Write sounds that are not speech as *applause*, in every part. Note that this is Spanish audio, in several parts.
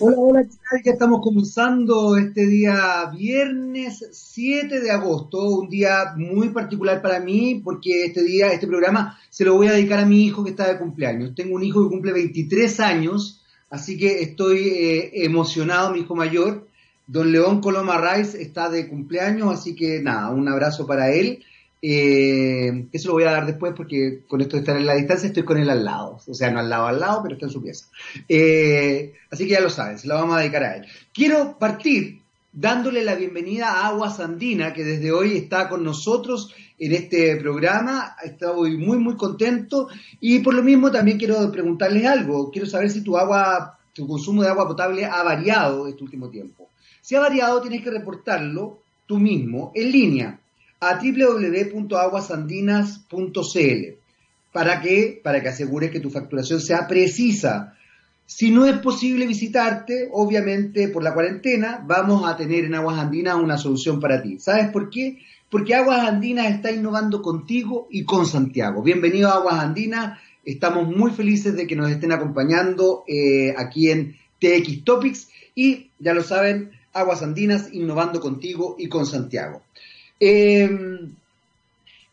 Hola, hola. Ya estamos comenzando este día viernes 7 de agosto, un día muy particular para mí porque este día, este programa, se lo voy a dedicar a mi hijo que está de cumpleaños. Tengo un hijo que cumple 23 años, así que estoy eh, emocionado, mi hijo mayor. Don León Coloma Rice está de cumpleaños, así que nada, un abrazo para él. Eh, eso lo voy a dar después porque con esto de estar en la distancia estoy con él al lado. O sea, no al lado, al lado, pero está en su pieza. Eh, así que ya lo saben, se lo vamos a dedicar a él. Quiero partir dándole la bienvenida a Aguas Andina, que desde hoy está con nosotros en este programa. Estoy muy, muy contento. Y por lo mismo también quiero preguntarles algo. Quiero saber si tu agua, tu consumo de agua potable ha variado este último tiempo. Si ha variado, tienes que reportarlo tú mismo en línea a www.aguasandinas.cl. ¿Para qué? Para que asegures que tu facturación sea precisa. Si no es posible visitarte, obviamente por la cuarentena, vamos a tener en Aguas Andinas una solución para ti. ¿Sabes por qué? Porque Aguas Andinas está innovando contigo y con Santiago. Bienvenido a Aguas Andinas. Estamos muy felices de que nos estén acompañando eh, aquí en TX Topics y ya lo saben, Aguas Andinas innovando contigo y con Santiago. Em,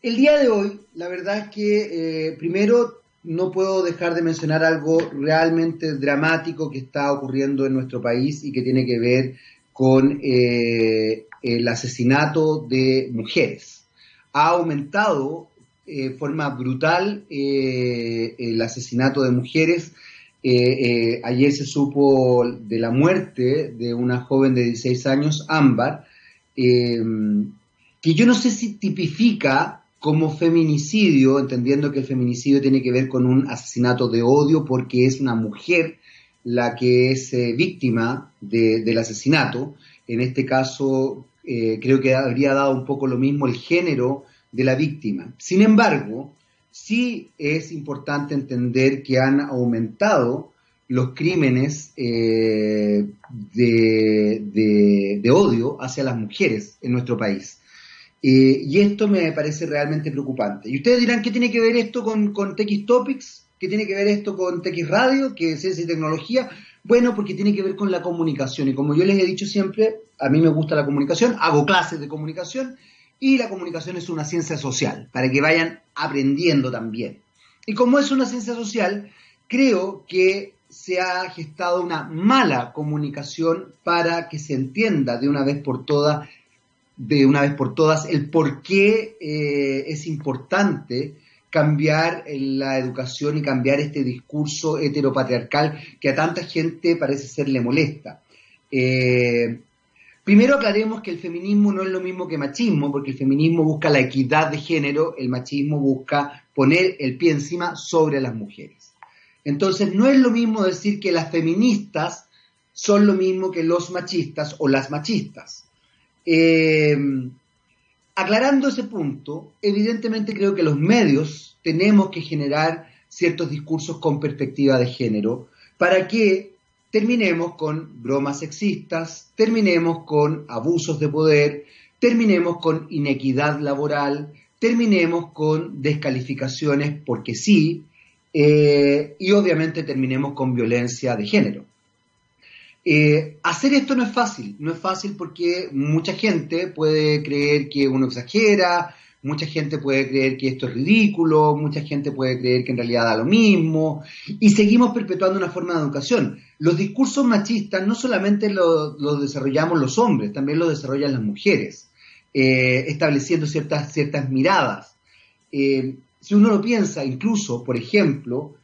el día de hoy, la verdad es que eh, primero no puedo dejar de mencionar algo realmente dramático que está ocurriendo en nuestro país y que tiene que ver con eh, el asesinato de mujeres. Ha aumentado de eh, forma brutal el asesinato de mujeres. ayer se supo de la muerte de una joven de 16 años, Ámbar, em, que yo no sé si tipifica como feminicidio, entendiendo que el feminicidio tiene que ver con un asesinato de odio porque es una mujer la que es eh, víctima del asesinato. En este caso, eh, creo que habría dado un poco lo mismo el género de la víctima. Sin embargo, sí es importante entender que han aumentado los crímenes eh, de, odio hacia las mujeres en nuestro país. Eh, y esto me parece realmente preocupante. Y ustedes dirán, ¿qué tiene que ver esto con, con Topics? ¿Qué tiene que ver esto con TX Radio, que es ciencia y tecnología? Bueno, porque tiene que ver con la comunicación. Y como yo les he dicho siempre, a mí me gusta la comunicación, hago clases de comunicación y la comunicación es una ciencia social, para que vayan aprendiendo también. Y como es una ciencia social, creo que se ha gestado una mala comunicación para que se entienda de una vez por todas de una vez por todas el por qué eh, es importante cambiar la educación y cambiar este discurso heteropatriarcal que a tanta gente parece ser le molesta. Eh, primero aclaremos que el feminismo no es lo mismo que machismo, porque el feminismo busca la equidad de género, el machismo busca poner el pie encima sobre las mujeres. Entonces no es lo mismo decir que las feministas son lo mismo que los machistas o las machistas. Eh, aclarando ese punto, evidentemente creo que los medios tenemos que generar ciertos discursos con perspectiva de género para que terminemos con bromas sexistas, terminemos con abusos de poder, terminemos con inequidad laboral, terminemos con descalificaciones porque sí, eh, y obviamente terminemos con violencia de género. Eh, hacer esto no es fácil, no es fácil porque mucha gente puede creer que uno exagera, mucha gente puede creer que esto es ridículo, mucha gente puede creer que en realidad da lo mismo, y seguimos perpetuando una forma de educación. Los discursos machistas no solamente los desarrollamos los hombres, también los desarrollan las mujeres, eh, estableciendo ciertas, ciertas miradas. Eh, si uno lo piensa, incluso, por ejemplo,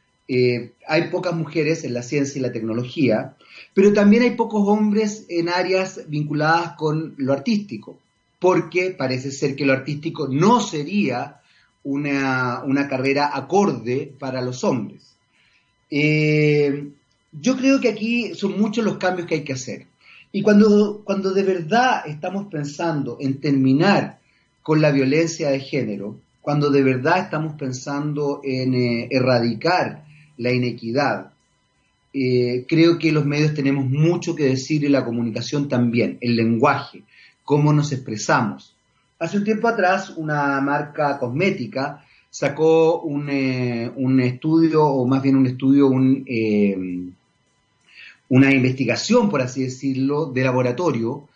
hay pocas mujeres en la ciencia y la tecnología, pero también hay pocos hombres en áreas vinculadas con lo artístico, porque parece ser que lo artístico no sería una, carrera acorde para los hombres. Eh, yo creo que aquí son muchos los cambios que hay que hacer. Y cuando, cuando de verdad estamos pensando en terminar con la violencia de género, cuando de verdad estamos pensando en eh, erradicar la inequidad, eh, creo que los medios tenemos mucho que decir y la comunicación también, el lenguaje, cómo nos expresamos. Hace un tiempo atrás una marca cosmética sacó un, eh, estudio, o más bien un estudio, un, eh, una investigación, por así decirlo, de laboratorio,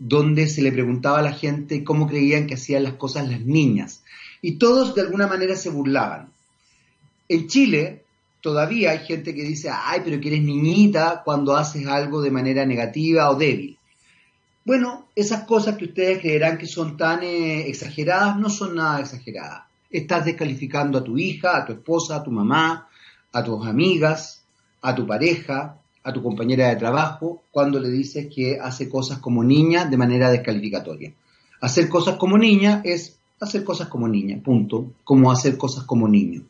donde se le preguntaba a la gente cómo creían que hacían las cosas las niñas. Y todos de alguna manera se burlaban. En Chile todavía hay gente que dice, ay, pero que eres niñita cuando haces algo de manera negativa o débil. Bueno, esas cosas que ustedes creerán que son tan eh, exageradas no son nada exageradas. Estás descalificando a tu hija, a tu esposa, a tu mamá, a tus amigas, a tu pareja, a tu compañera de trabajo, cuando le dices que hace cosas como niña de manera descalificatoria. Hacer cosas como niña es hacer cosas como niña, punto, como hacer cosas como niño.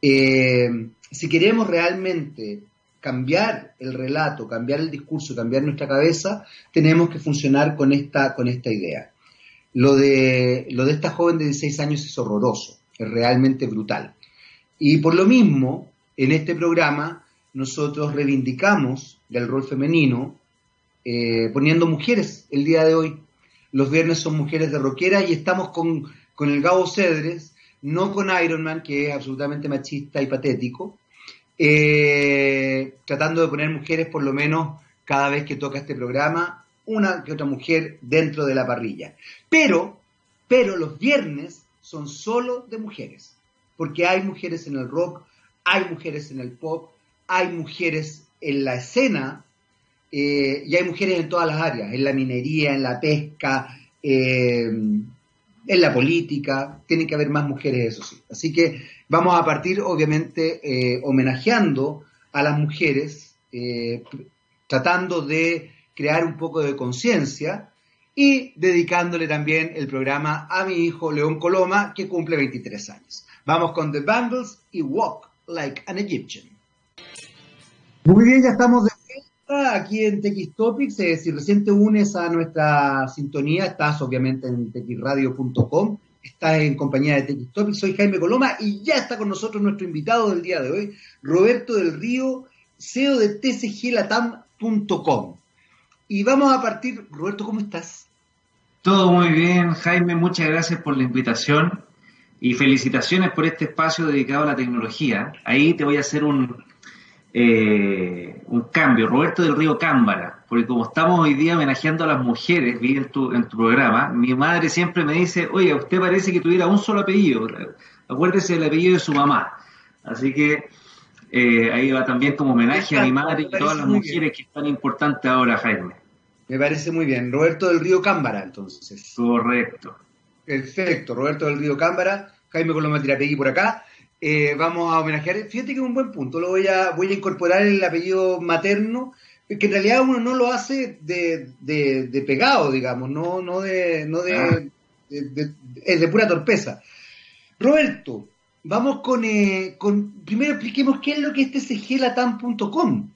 Eh, si queremos realmente cambiar el relato, cambiar el discurso, cambiar nuestra cabeza, tenemos que funcionar con esta, con esta idea. Lo de, lo de esta joven de 16 años es horroroso, es realmente brutal. Y por lo mismo, en este programa, nosotros reivindicamos el rol femenino eh, poniendo mujeres el día de hoy. Los viernes son mujeres de rockera y estamos con, con el Gabo Cedres, no con Iron Man, que es absolutamente machista y patético, eh, tratando de poner mujeres por lo menos cada vez que toca este programa, una que otra mujer dentro de la parrilla. Pero, pero los viernes son solo de mujeres, porque hay mujeres en el rock, hay mujeres en el pop, hay mujeres en la escena eh, y hay mujeres en todas las áreas, en la minería, en la pesca, eh, en la política, tiene que haber más mujeres, eso sí. Así que Vamos a partir, obviamente, eh, homenajeando a las mujeres, eh, tratando de crear un poco de conciencia y dedicándole también el programa a mi hijo León Coloma, que cumple 23 años. Vamos con The Bangles y Walk Like an Egyptian. Muy bien, ya estamos de aquí en TX Topics. Eh, si recién te unes a nuestra sintonía, estás obviamente en txradio.com Está en compañía de TX Topic, soy Jaime Coloma y ya está con nosotros nuestro invitado del día de hoy, Roberto del Río, CEO de tcglatam.com. Y vamos a partir, Roberto, ¿cómo estás? Todo muy bien, Jaime, muchas gracias por la invitación y felicitaciones por este espacio dedicado a la tecnología. Ahí te voy a hacer un, eh, un cambio, Roberto del Río Cámbara, porque como estamos hoy día homenajeando a las mujeres, vi en tu, en tu programa, mi madre siempre me dice, oye, usted parece que tuviera un solo apellido, acuérdese del apellido de su mamá. Así que eh, ahí va también como homenaje a mi madre y a todas las mujeres que están importantes ahora, Jaime. Me parece muy bien. Roberto del Río Cámbara, entonces. Correcto. Perfecto, Roberto del Río Cámbara, Jaime Coloma Tirapegui por acá. Eh, vamos a homenajear, fíjate que es un buen punto, lo voy a, voy a incorporar el apellido materno, que en realidad uno no lo hace de, de, pegado, digamos, no, no de, no de, ah. es de pura torpeza. Roberto, vamos con, eh, con, primero expliquemos qué es lo que es tcglatam.com.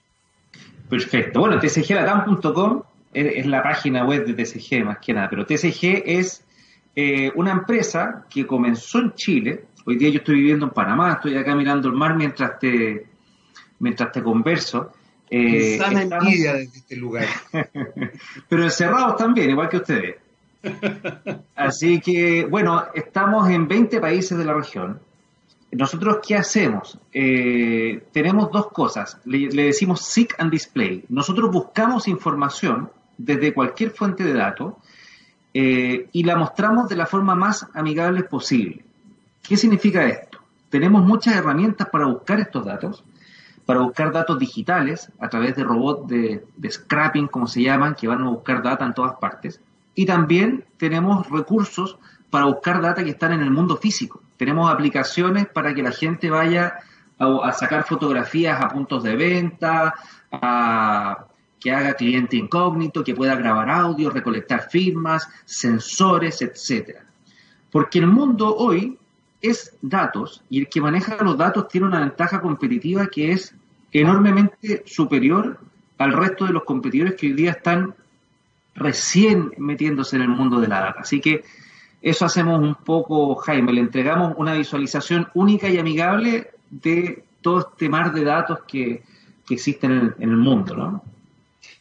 Perfecto, bueno, tcglatam.com es la página web de TCG más que nada, pero TCG es eh, una empresa que comenzó en Chile, Hoy día yo estoy viviendo en Panamá, estoy acá mirando el mar mientras te, mientras te converso. Eh, Sana envidia desde este lugar. *laughs* Pero encerrados también, igual que ustedes. Así que, bueno, estamos en 20 países de la región. Nosotros, ¿qué hacemos? Eh, tenemos dos cosas. Le, decimos Seek and Display. Nosotros buscamos información desde cualquier fuente de datos eh, y la mostramos de la forma más amigable posible. ¿Qué significa esto? Tenemos muchas herramientas para buscar estos datos, para buscar datos digitales a través de robots de, scrapping, como se llaman, que van a buscar data en todas partes. Y también tenemos recursos para buscar data que están en el mundo físico. Tenemos aplicaciones para que la gente vaya a, sacar fotografías a puntos de venta, a, que haga cliente incógnito, que pueda grabar audio, recolectar firmas, sensores, etcétera. Porque el mundo hoy es datos y el que maneja los datos tiene una ventaja competitiva que es enormemente superior al resto de los competidores que hoy día están recién metiéndose en el mundo de la data. Así que eso hacemos un poco, Jaime, le entregamos una visualización única y amigable de todo este mar de datos que, existen en, en el mundo, ¿no?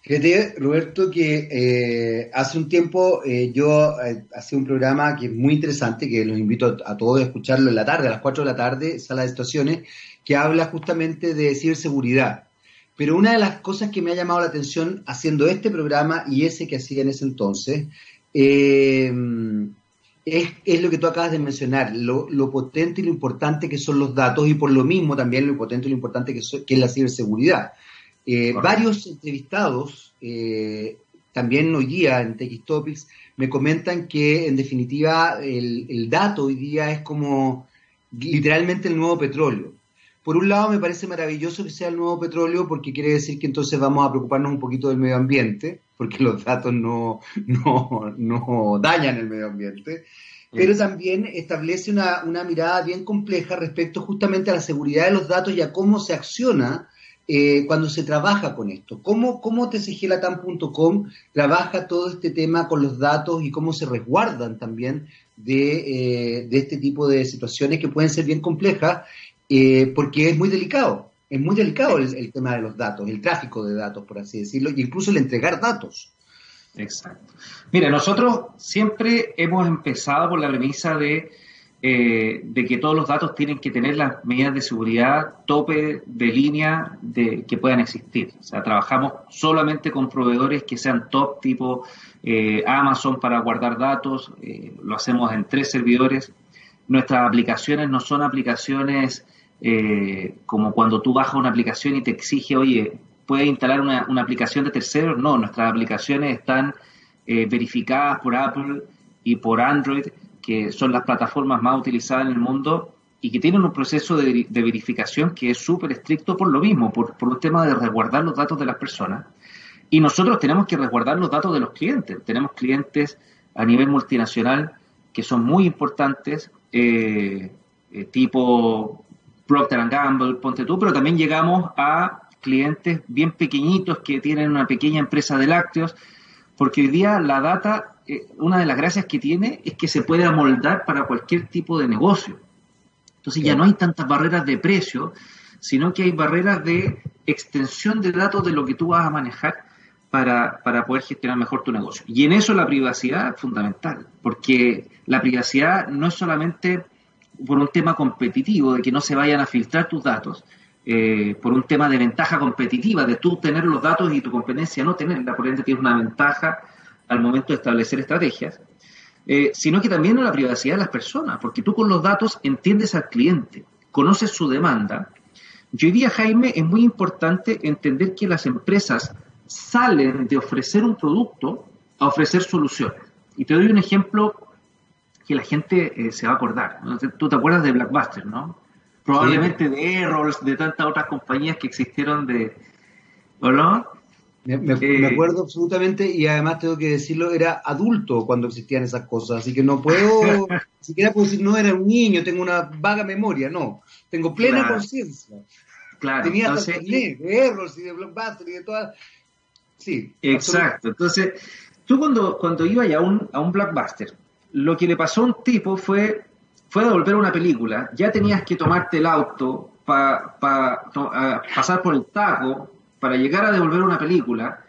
Fíjate, Roberto, que eh, hace un tiempo eh, yo eh, hacía un programa que es muy interesante, que los invito a, todos a escucharlo en la tarde, a las 4 de la tarde, sala de estaciones, que habla justamente de ciberseguridad. pero una de las cosas que me ha llamado la atención haciendo este programa y ese que hacía en ese entonces, eh, es, lo que tú acabas de mencionar, lo, potente y lo importante que son los datos y por lo mismo también lo potente y lo importante que, es la ciberseguridad. Eh, varios entrevistados, eh, también hoy día en TX Topics, me comentan que en definitiva el, el dato hoy día es como literalmente el nuevo petróleo. Por un lado me parece maravilloso que sea el nuevo petróleo porque quiere decir que entonces vamos a preocuparnos un poquito del medio ambiente, porque los datos no, no, dañan el medio ambiente, pero también establece una, mirada bien compleja respecto justamente a la seguridad de los datos y a cómo se acciona eh, cuando se trabaja con esto. ¿Cómo, cómo tcglatam.com trabaja todo este tema con los datos y cómo se resguardan también de, eh, de, este tipo de situaciones que pueden ser bien complejas eh, porque es muy delicado. Es muy delicado el, tema de los datos, el tráfico de datos, por así decirlo, e incluso el entregar datos. Exacto. Mira, nosotros siempre hemos empezado por la premisa de, eh, de que todos los datos tienen que tener las medidas de seguridad tope de línea de, que puedan existir. O sea, trabajamos solamente con proveedores que sean top, tipo eh, Amazon para guardar datos, lo hacemos en tres servidores. Nuestras aplicaciones no son aplicaciones eh, como cuando tú bajas una aplicación y te exige, oye, ¿puedes instalar una, aplicación de terceros? No, nuestras aplicaciones están eh, verificadas por Apple y por Android, que son las plataformas más utilizadas en el mundo y que tienen un proceso de, verificación que es súper estricto por lo mismo, por, por un tema de resguardar los datos de las personas. Y nosotros tenemos que resguardar los datos de los clientes. Tenemos clientes a nivel multinacional que son muy importantes, eh, tipo Procter Gamble, ponte tú, pero también llegamos a clientes bien pequeñitos que tienen una pequeña empresa de lácteos, porque hoy día la data, eh, una de las gracias que tiene es que se puede amoldar para cualquier tipo de negocio. Entonces ya no hay tantas barreras de precio, sino que hay barreras de extensión de datos de lo que tú vas a manejar para, para poder gestionar mejor tu negocio. Y en eso la privacidad es fundamental, porque la privacidad no es solamente por un tema competitivo, de que no se vayan a filtrar tus datos, eh, por un tema de ventaja competitiva, de tú tener los datos y tu competencia no tenerla, por ende tienes una ventaja al momento de establecer estrategias, eh, sino que también en la privacidad de las personas, porque tú con los datos entiendes al cliente, conoces su demanda. Y hoy día, Jaime, es muy importante entender que las empresas salen de ofrecer un producto a ofrecer soluciones. Y te doy un ejemplo que la gente eh, se va a acordar. Tú te acuerdas de Blackbuster, ¿no? Probablemente de Errols, de tantas otras compañías que existieron de... ¿O no? Me, eh, acuerdo absolutamente y además tengo que decirlo, era adulto cuando existían esas cosas, así que no puedo, *laughs* siquiera puedo decir no era un niño, tengo una vaga memoria, no, tengo plena conciencia. Claro, Tenía entonces, de Errols y de Blockbuster y de todas... Sí. Exacto, entonces tú cuando, cuando ibas a un, a un Blockbuster, lo que le pasó a un tipo fue, fue devolver una película. Ya tenías que tomarte el auto para pasar por el taco para llegar a devolver una película.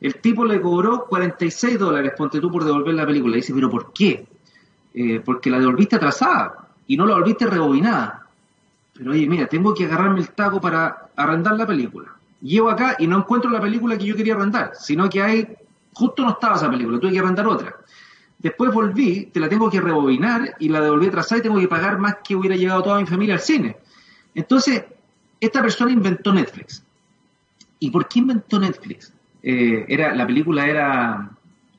El tipo le cobró 46 dólares, ponte tú, por devolver la película. Y dice, pero ¿por qué? Eh, porque la devolviste atrasada y no la devolviste rebobinada. Pero oye, mira, tengo que agarrarme el taco para arrendar la película. Llego acá y no encuentro la película que yo quería arrendar, sino que hay, justo no estaba esa película, tuve que arrendar otra. Después volví, te la tengo que rebobinar y la devolví atrasada y tengo que pagar más que hubiera llegado toda mi familia al cine. Entonces, esta persona inventó Netflix. ¿Y por qué inventó Netflix? Eh, era, la película era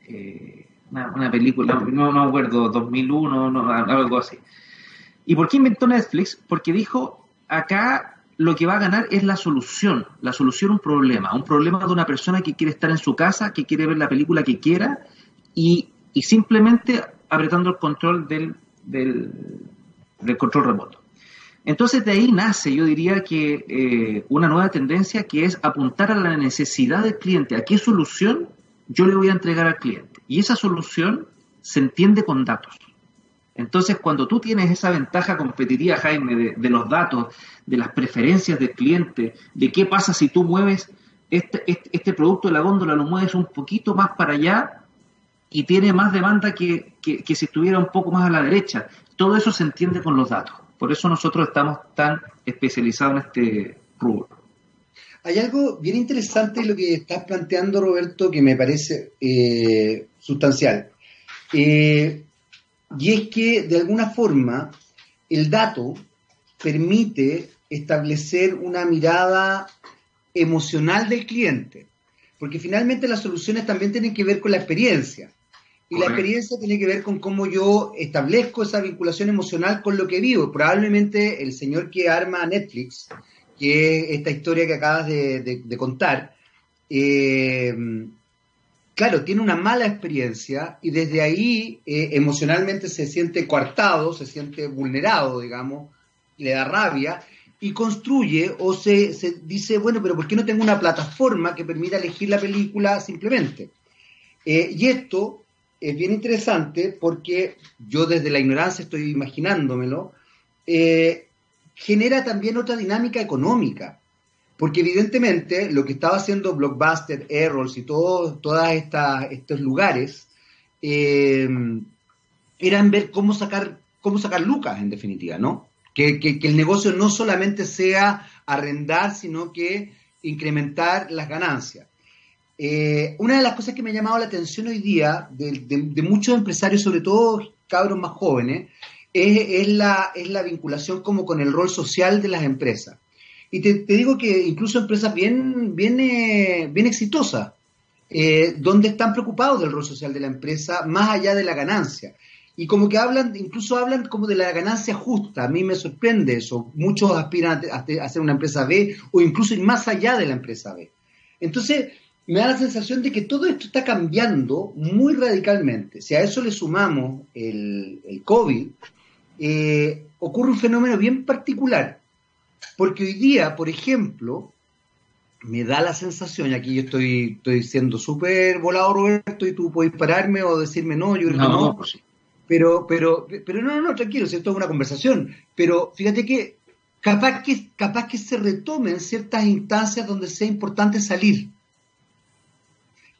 eh, una, película, no, me acuerdo, 2001, algo así. ¿Y por qué inventó Netflix? Porque dijo, acá lo que va a ganar es la solución, la solución a un problema, un problema de una persona que quiere estar en su casa, que quiere ver la película que quiera y y simplemente apretando el control del, del, control remoto. Entonces de ahí nace, yo diría que eh, una nueva tendencia que es apuntar a la necesidad del cliente, a qué solución yo le voy a entregar al cliente. Y esa solución se entiende con datos. Entonces, cuando tú tienes esa ventaja competitiva, Jaime, de, los datos, de las preferencias del cliente, de qué pasa si tú mueves este, este, este producto de la góndola, lo mueves un poquito más para allá, y tiene más demanda que, que, si estuviera un poco más a la derecha. Todo eso se entiende con los datos. Por eso nosotros estamos tan especializados en este rubro. Hay algo bien interesante en lo que estás planteando, Roberto, que me parece eh, sustancial. Eh, y es que, de alguna forma, el dato permite establecer una mirada emocional del cliente, porque finalmente las soluciones también tienen que ver con la experiencia. Y la experiencia tiene que ver con cómo yo establezco esa vinculación emocional con lo que vivo. Probablemente el señor que arma Netflix, que es esta historia que acabas de, contar, eh, claro, tiene una mala experiencia y desde ahí eh, emocionalmente se siente coartado, se siente vulnerado, digamos, le da rabia y construye o se, se, dice, bueno, pero ¿por qué no tengo una plataforma que permita elegir la película simplemente? Eh, y esto es bien interesante porque yo desde la ignorancia estoy imaginándomelo, eh, genera también otra dinámica económica. Porque evidentemente lo que estaba haciendo Blockbuster, Errols y todos estos lugares eh, eran ver cómo sacar, cómo sacar lucas, en definitiva, ¿no? Que, que, el negocio no solamente sea arrendar, sino que incrementar las ganancias. Eh, una de las cosas que me ha llamado la atención hoy día de, muchos empresarios, sobre todo cabros más jóvenes, es, la, es, la, vinculación como con el rol social de las empresas. Y te, digo que incluso empresas bien, bien, eh, bien exitosas, eh, donde están preocupados del rol social de la empresa más allá de la ganancia. Y como que hablan, incluso hablan como de la ganancia justa. A mí me sorprende eso. Muchos aspiran a, a, hacer una empresa B o incluso ir más allá de la empresa B. Entonces, me da la sensación de que todo esto está cambiando muy radicalmente. Si a eso le sumamos el, COVID, eh, ocurre un fenómeno bien particular. Porque hoy día, por ejemplo, me da la sensación, y aquí yo estoy, estoy siendo súper volado, Roberto, y tú puedes pararme o decirme no, yo creo no, que no. Pues pero, pero, pero no, no, tranquilo, si esto es una conversación. Pero fíjate que capaz que, capaz que se retomen ciertas instancias donde sea importante salir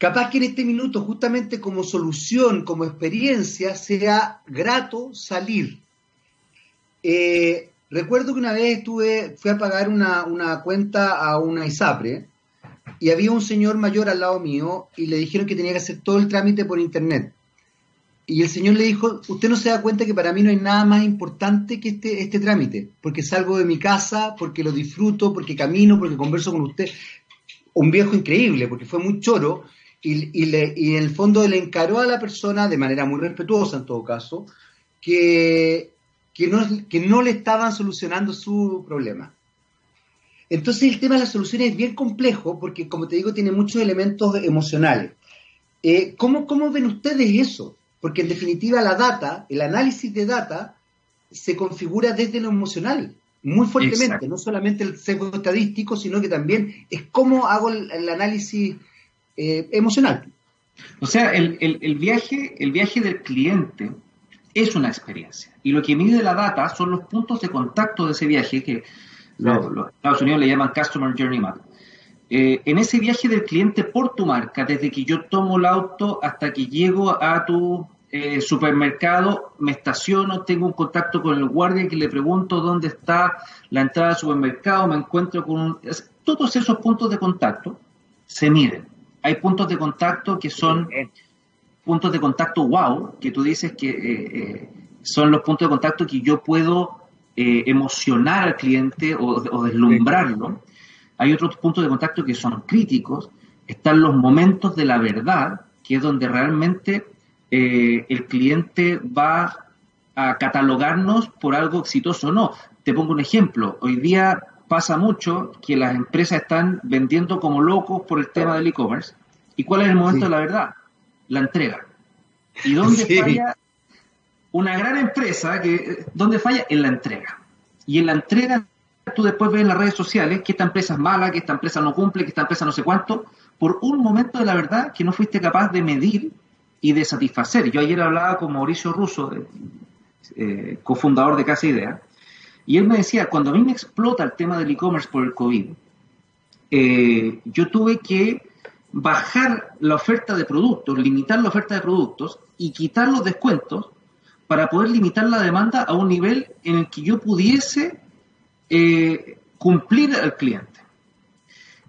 Capaz que en este minuto, justamente como solución, como experiencia, sea grato salir. Eh, recuerdo que una vez estuve, fui a pagar una, cuenta a una ISAPRE y había un señor mayor al lado mío y le dijeron que tenía que hacer todo el trámite por internet. Y el señor le dijo, usted no se da cuenta que para mí no hay nada más importante que este, este trámite, porque salgo de mi casa, porque lo disfruto, porque camino, porque converso con usted. Un viejo increíble, porque fue muy choro y, le, y en el fondo le encaró a la persona, de manera muy respetuosa en todo caso, que, que, no, que no le estaban solucionando su problema. Entonces el tema de las soluciones es bien complejo porque, como te digo, tiene muchos elementos emocionales. Eh, ¿cómo, ¿Cómo ven ustedes eso? Porque en definitiva la data, el análisis de data, se configura desde lo emocional, muy fuertemente, no solamente el sesgo estadístico, sino que también es cómo hago el análisis eh, emocional. O sea, el, viaje, el viaje del cliente es una experiencia. Y lo que mide la data son los puntos de contacto de ese viaje, que los, Estados Unidos le llaman Customer Journey Map. Eh, en ese viaje del cliente por tu marca, desde que yo tomo el auto hasta que llego a tu eh, supermercado, me estaciono, tengo un contacto con el guardia que le pregunto dónde está la entrada al supermercado, me encuentro con un... Todos esos puntos de contacto se miden hay puntos de contacto que son puntos de contacto wow, que tú dices que eh, eh, son los puntos de contacto que yo puedo eh, emocionar al cliente o, deslumbrarlo. Hay otros puntos de contacto que son críticos. Están los momentos de la verdad, que es donde realmente el cliente va a catalogarnos por algo exitoso o no. Te pongo un ejemplo. Hoy día pasa mucho que las empresas están vendiendo como locos por el tema del e-commerce. ¿Y cuál es el momento de la verdad? La entrega. ¿Y dónde falla una gran empresa? Que, ¿Dónde falla? En la entrega. Y en la entrega tú después ves en las redes sociales que esta empresa es mala, que esta empresa no cumple, que esta empresa no sé cuánto, por un momento de la verdad que no fuiste capaz de medir y de satisfacer. Yo ayer hablaba con Mauricio Russo, eh, cofundador de Casa Idea, y él me decía, cuando a mí me explota el tema del e-commerce por el COVID, eh, yo tuve que bajar la oferta de productos, limitar la oferta de productos y quitar los descuentos para poder limitar la demanda a un nivel en el que yo pudiese eh, cumplir al cliente.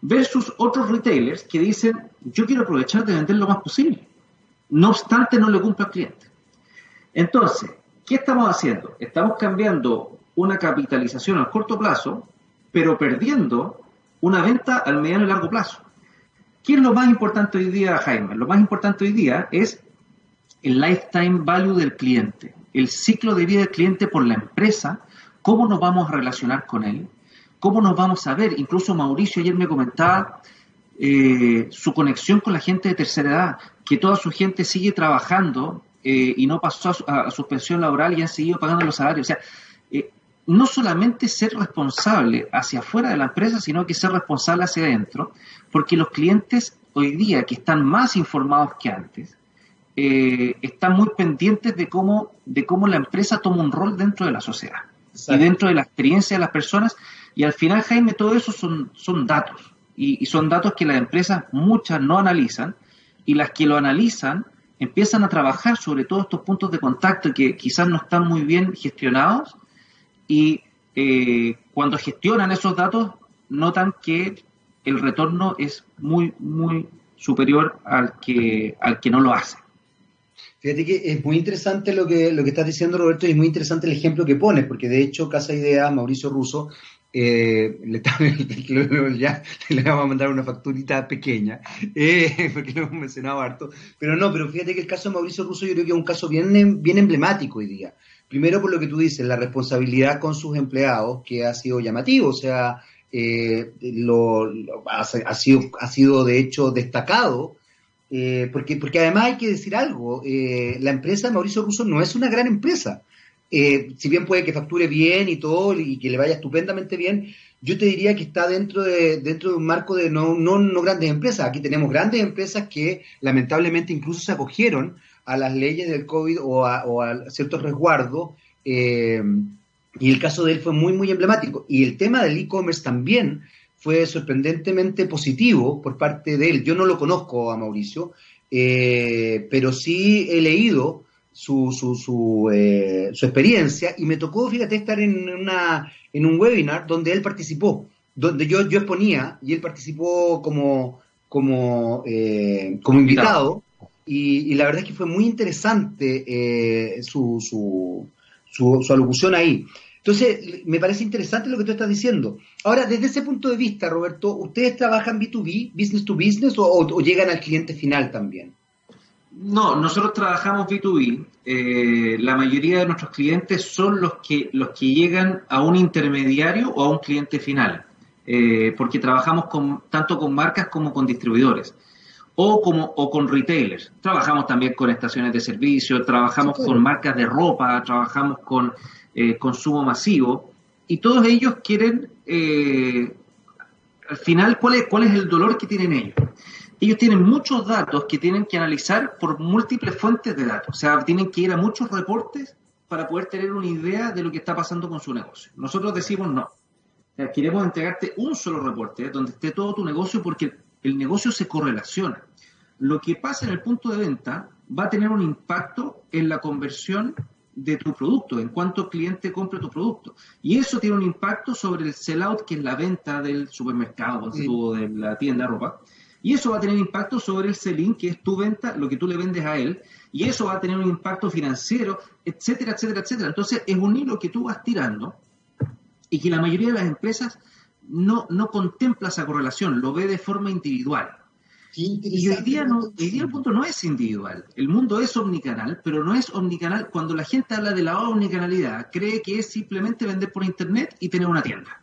versus otros retailers que dicen, yo quiero aprovechar de vender lo más posible. No obstante, no le cumplo al cliente. Entonces, ¿qué estamos haciendo? Estamos cambiando una capitalización al corto plazo, pero perdiendo una venta al mediano y largo plazo. ¿Qué es lo más importante hoy día, Jaime? Lo más importante hoy día es el lifetime value del cliente, el ciclo de vida del cliente por la empresa, cómo nos vamos a relacionar con él, cómo nos vamos a ver. Incluso Mauricio ayer me comentaba eh, su conexión con la gente de tercera edad, que toda su gente sigue trabajando eh, y no pasó a, su suspensión laboral y han seguido pagando los salarios. O sea, eh, no solamente ser responsable hacia afuera de la empresa, sino que ser responsable hacia adentro, porque los clientes hoy día que están más informados que antes, eh, están muy pendientes de cómo, de cómo la empresa toma un rol dentro de la sociedad y dentro de la experiencia de las personas. Y al final, Jaime, todo eso son, son datos. Y, y son datos que las empresas, muchas no analizan, y las que lo analizan empiezan a trabajar sobre todos estos puntos de contacto que quizás no están muy bien gestionados y eh, cuando gestionan esos datos notan que el retorno es muy, muy superior al que, al que no lo hace. Fíjate que es muy interesante lo que, lo que estás diciendo, Roberto, y es muy interesante el ejemplo que pones, porque de hecho Casa Idea, Mauricio Russo, eh, le, *laughs* ya le vamos a mandar una facturita pequeña, eh, *laughs* porque lo hemos mencionado harto, pero no, pero fíjate que el caso de Mauricio Russo yo creo que es un caso bien, bien emblemático hoy día. Primero por lo que tú dices, la responsabilidad con sus empleados, que ha sido llamativo, o sea, eh, lo, ha, sido, ha sido de hecho destacado, eh, porque, porque además hay que decir algo, la empresa Mauricio Russo no es una gran empresa. Eh, si bien puede que facture bien y todo y que le vaya estupendamente bien, yo te diría que está dentro de, dentro de un marco de no, no, no grandes empresas. Aquí tenemos grandes empresas que lamentablemente incluso se acogieron a las leyes del COVID o a, ciertos resguardos. Eh, y el caso de él fue muy, muy emblemático. Y el tema del e-commerce también fue sorprendentemente positivo por parte de él. Yo no lo conozco a Mauricio, eh, pero sí he leído su, su, su, eh, su, experiencia y me tocó, fíjate, estar en, una, en un webinar donde él participó, donde yo, yo exponía y él participó como, como, como invitado y, la verdad es que fue muy interesante eh, su, su, su, alocución ahí. Entonces, me parece interesante lo que tú estás diciendo. Ahora, desde ese punto de vista, Roberto, ¿ustedes trabajan B2B, business to business, o llegan al cliente final también? No, nosotros trabajamos B2B. Eh, la mayoría de nuestros clientes son los que, los que llegan a un intermediario o a un cliente final, eh, porque trabajamos tanto con marcas como con distribuidores o, como, o con retailers. Trabajamos también con estaciones de servicio, trabajamos con marcas de ropa, trabajamos con eh, consumo masivo y todos ellos quieren, al final, ¿cuál es, ¿cuál es el dolor que tienen ellos? ellos tienen muchos datos que tienen que analizar por múltiples fuentes de datos. O sea, tienen que ir a muchos reportes para poder tener una idea de lo que está pasando con su negocio. Nosotros decimos no. queremos entregarte un solo reporte donde esté todo tu negocio porque el negocio se correlaciona. Lo que pasa en el punto de venta va a tener un impacto en la conversión de tu producto, en cuanto cliente compre tu producto. Y eso tiene un impacto sobre el sellout, que es la venta del supermercado o de la tienda de ropa. Y eso va a tener impacto sobre el selling, que es tu venta, lo que tú le vendes a él, y eso va a tener un impacto financiero, etcétera, etcétera, etcétera. Entonces, es un hilo que tú vas tirando y que la mayoría de las empresas no, no contempla esa correlación, lo ve de forma individual. Y hoy día, no, hoy día el punto no es individual. El mundo es omnicanal, pero no es omnicanal. Cuando la gente habla de la omnicanalidad, cree que es simplemente vender por internet y tener una tienda.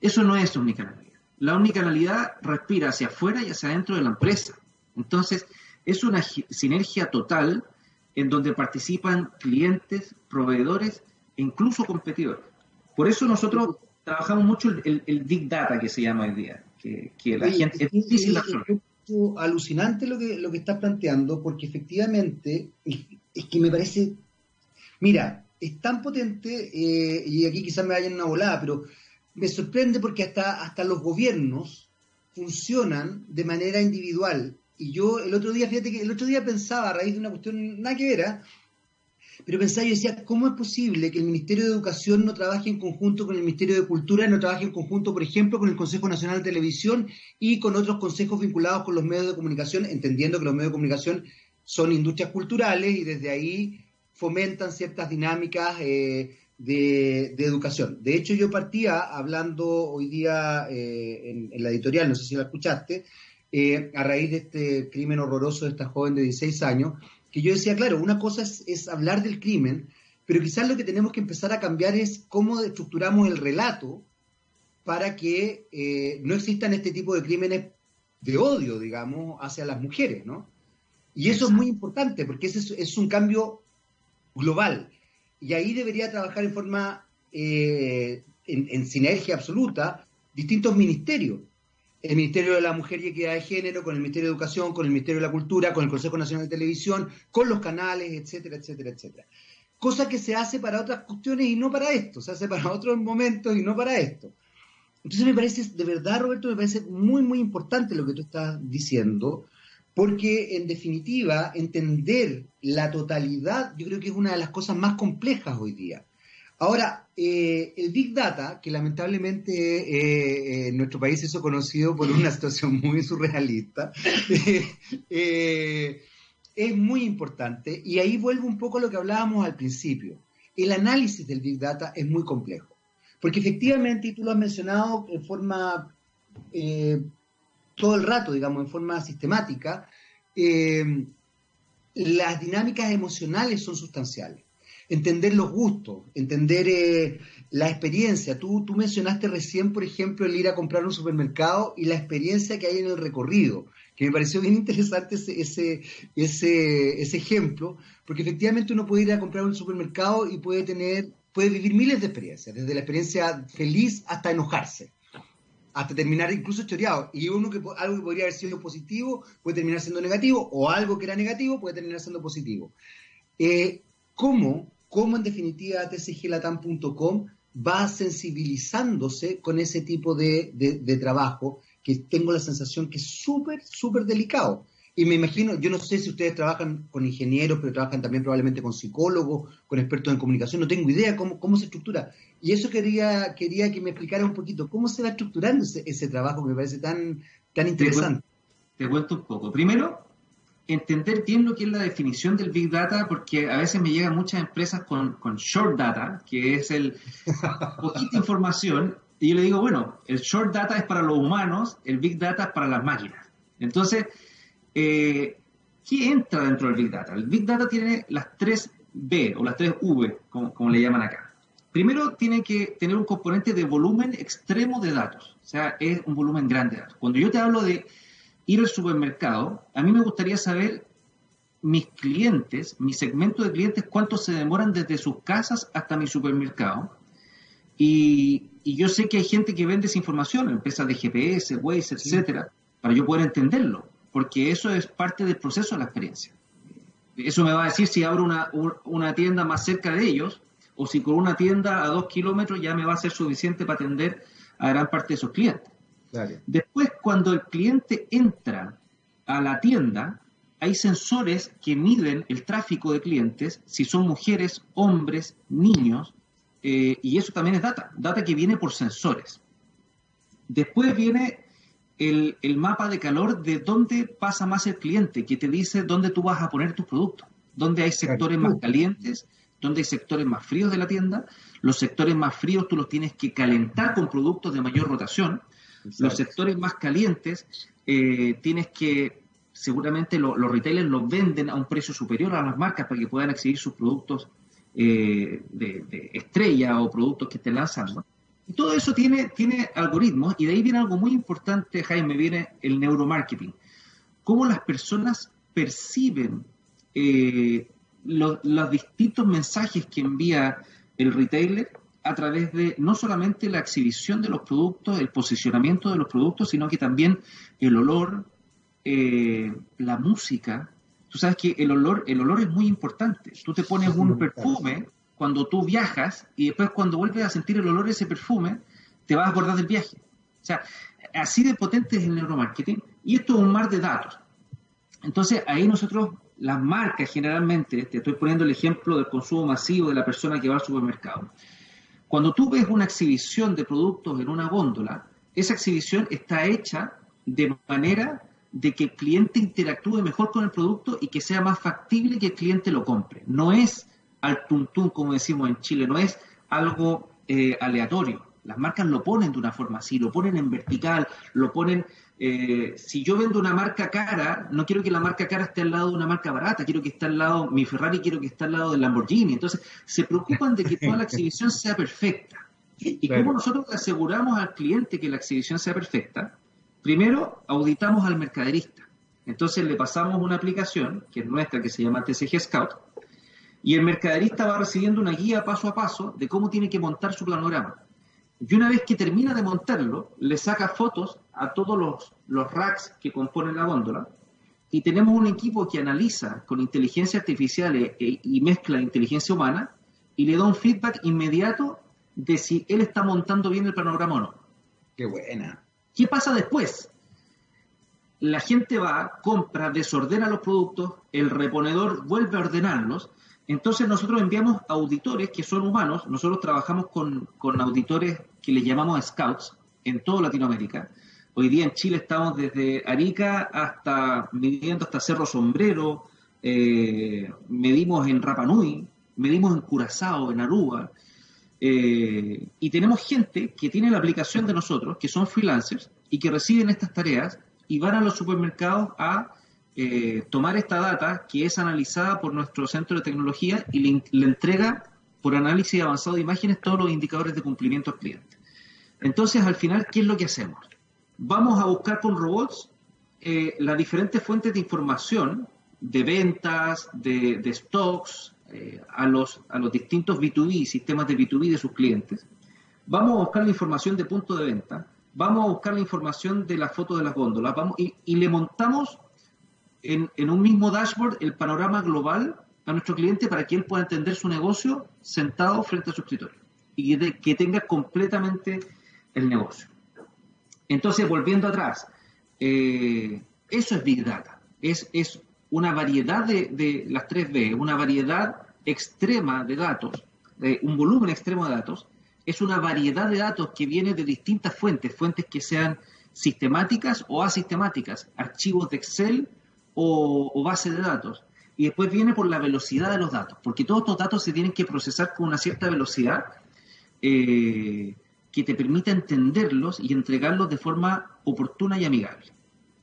Eso no es omnicanalidad la omnicanalidad respira hacia afuera y hacia adentro de la empresa. Entonces, es una sinergia total en donde participan clientes, proveedores e incluso competidores. Por eso nosotros trabajamos mucho el, Big Data que se llama hoy día, que, la gente es difícil de alucinante lo que, lo que estás planteando, porque efectivamente es, que me parece, mira, es tan potente, eh, y aquí quizás me vayan una volada, pero me sorprende porque hasta, hasta los gobiernos funcionan de manera individual. Y yo el otro día, fíjate que el otro día pensaba a raíz de una cuestión nada que ver, ¿ah? Pero pensaba yo decía, ¿cómo es posible que el Ministerio de Educación no trabaje en conjunto con el Ministerio de Cultura, no trabaje en conjunto, por ejemplo, con el Consejo Nacional de Televisión y con otros consejos vinculados con los medios de comunicación, entendiendo que los medios de comunicación son industrias culturales y desde ahí fomentan ciertas dinámicas eh, de, educación. De hecho, yo partía hablando hoy día eh, en, la editorial, no sé si la escuchaste, eh, a raíz de este crimen horroroso de esta joven de 16 años, que yo decía, claro, una cosa es, hablar del crimen, pero quizás lo que tenemos que empezar a cambiar es cómo estructuramos el relato para que eh, no existan este tipo de crímenes de odio, digamos, hacia las mujeres, ¿no? Y eso es muy importante, porque ese es, un cambio global. Y ahí debería trabajar en forma, eh, en sinergia absoluta, distintos ministerios el Ministerio de la Mujer y Equidad de Género, con el Ministerio de Educación, con el Ministerio de la Cultura, con el Consejo Nacional de Televisión, con los canales, etcétera, etcétera, etcétera. Cosa que se hace para otras cuestiones y no para esto, se hace para *laughs* otros momentos y no para esto. Entonces me parece, de verdad, Roberto, me parece muy, muy importante lo que tú estás diciendo, porque en definitiva, entender la totalidad, yo creo que es una de las cosas más complejas hoy día. Ahora, eh, el Big Data, que lamentablemente eh, en nuestro país es conocido por una situación *laughs* muy surrealista, *laughs* eh, es muy importante. Y ahí vuelvo un poco a lo que hablábamos al principio. El análisis del Big Data es muy complejo, porque efectivamente, y tú lo has mencionado en forma, todo el rato, digamos, en forma sistemática, las dinámicas emocionales son sustanciales entender los gustos, entender eh, la experiencia. Tú, tú mencionaste recién, por ejemplo, el ir a comprar un supermercado y la experiencia que hay en el recorrido, que me pareció bien *laughs* interesante ese, ese, ese, ese ejemplo, porque efectivamente uno puede ir a comprar un supermercado y puede tener, puede vivir miles de experiencias, desde la experiencia feliz hasta enojarse hasta terminar incluso choreado. Y uno que algo que podría haber sido positivo puede terminar siendo negativo, o algo que era negativo puede terminar siendo positivo. Eh, ¿Cómo cómo en definitiva tcglatam.com va sensibilizándose con ese tipo de, trabajo que tengo la sensación que es súper, súper delicado. Y me imagino, yo no sé si ustedes trabajan con ingenieros, pero trabajan también probablemente con psicólogos, con expertos en comunicación, no tengo idea cómo, cómo se estructura. Y eso quería, quería que me explicara un poquito, cómo se va estructurando ese, trabajo que me parece tan, tan interesante. te cuento un poco. Primero, entender bien lo que es la definición del Big Data, porque a veces me llegan muchas empresas con, Short Data, que es el *laughs* poquita información, y yo le digo, bueno, el Short Data es para los humanos, el Big Data es para las máquinas. Entonces, eh, ¿qué entra dentro del Big Data? El Big Data tiene las tres B o las tres V, como, como le llaman acá. Primero tiene que tener un componente de volumen extremo de datos, o sea, es un volumen grande de datos. Cuando yo te hablo de ir al supermercado, a mí me gustaría saber mis clientes, mi segmento de clientes, cuánto se demoran desde sus casas hasta mi supermercado. Y, yo sé que hay gente que vende esa información, empresas de GPS, Waze, etcétera, para yo poder entenderlo, porque eso es parte del proceso de la experiencia. Eso me va a decir si abro una, una tienda más cerca de ellos o si con una tienda a dos kilómetros ya me va a ser suficiente para atender a gran parte de esos clientes. Después, cuando el cliente entra a la tienda, hay sensores que miden el tráfico de clientes, si son mujeres, hombres, niños, eh, y eso también es data, data que viene por sensores. Después viene el, mapa de calor de dónde pasa más el cliente, que te dice dónde tú vas a poner tus productos, dónde hay sectores más calientes, dónde hay sectores más fríos de la tienda. Los sectores más fríos tú los tienes que calentar con productos de mayor rotación los sectores más calientes eh, tienes que, seguramente los retailers los venden a un precio superior a las marcas para que puedan exhibir sus productos eh, de, estrella o productos que estén lanzando. Y todo eso tiene, tiene algoritmos y de ahí viene algo muy importante, Jaime, viene el neuromarketing. Cómo las personas perciben eh, los distintos mensajes que envía el retailer a través de no solamente la exhibición de los productos, el posicionamiento de los productos, sino que también el olor, eh, la música. Tú sabes que el olor, el olor es muy importante. Tú te pones un perfume cuando tú viajas y después cuando vuelves a sentir el olor de ese perfume, te vas a acordar del viaje. O sea, así de potente es el neuromarketing y esto es un mar de datos. Entonces ahí nosotros las marcas generalmente, te estoy poniendo el ejemplo del consumo masivo de la persona que va al supermercado. Cuando tú ves una exhibición de productos en una góndola, esa exhibición está hecha de manera de que el cliente interactúe mejor con el producto y que sea más factible que el cliente lo compre. No es al tuntún, como decimos en Chile, no es algo eh, aleatorio. Las marcas lo ponen de una forma así, lo ponen en vertical, lo ponen... Eh, si yo vendo una marca cara, no quiero que la marca cara esté al lado de una marca barata, quiero que esté al lado, mi Ferrari quiero que esté al lado del Lamborghini. Entonces, se preocupan de que toda la exhibición sea perfecta. ¿Y cómo nosotros aseguramos al cliente que la exhibición sea perfecta? Primero, auditamos al mercaderista. Entonces le pasamos una aplicación, que es nuestra, que se llama TCG Scout, y el mercaderista va recibiendo una guía paso a paso de cómo tiene que montar su planograma. Y una vez que termina de montarlo, le saca fotos a todos los, los racks que componen la góndola y tenemos un equipo que analiza con inteligencia artificial e, e, y mezcla inteligencia humana y le da un feedback inmediato de si él está montando bien el planograma o no. Qué buena. ¿Qué pasa después? La gente va, compra, desordena los productos, el reponedor vuelve a ordenarlos entonces nosotros enviamos auditores que son humanos, nosotros trabajamos con, auditores que les llamamos scouts en toda Latinoamérica. Hoy día en Chile estamos desde Arica hasta midiendo hasta Cerro Sombrero, eh, medimos en Rapanui, medimos en Curazao, en Aruba, eh, y tenemos gente que tiene la aplicación de nosotros, que son freelancers y que reciben estas tareas y van a los supermercados a eh, tomar esta data que es analizada por nuestro centro de tecnología y le, entrega por análisis avanzado de imágenes todos los indicadores de cumplimiento al cliente. Entonces, al final, ¿qué es lo que hacemos? Vamos a buscar con robots eh, las diferentes fuentes de información de ventas, de, stocks, eh, a, los, a los distintos B2B, sistemas de B2B de sus clientes. Vamos a buscar la información de punto de venta, vamos a buscar la información de la foto de las góndolas vamos, y, y le montamos en, un mismo dashboard el panorama global a nuestro cliente para que él pueda entender su negocio sentado frente a su escritorio y que, tenga completamente el negocio. Entonces, volviendo atrás, eh, eso es Big Data. Es, es una variedad de, las tres B, una variedad extrema de datos, un volumen extremo de datos, es una variedad de datos que viene de distintas fuentes, fuentes que sean sistemáticas o asistemáticas, archivos de Excel o, base de datos. Y después viene por la velocidad de los datos, porque todos estos datos se tienen que procesar con una cierta velocidad eh, que te permita entenderlos y entregarlos de forma oportuna y amigable.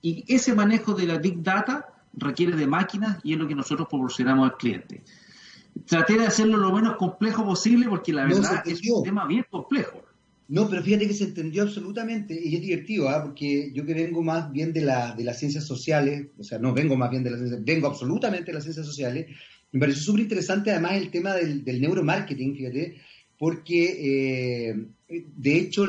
Y ese manejo de la Big Data requiere de máquinas y es lo que nosotros proporcionamos al cliente. Traté de hacerlo lo menos complejo posible porque la verdad es un tema bien complejo. No, pero fíjate que se entendió absolutamente y es divertido, ¿ah? porque yo que vengo más bien de, la, de las ciencias sociales, o sea, no vengo más bien de las ciencias, vengo absolutamente de las ciencias sociales, me pareció súper interesante además el tema del, neuromarketing, fíjate, porque eh, de hecho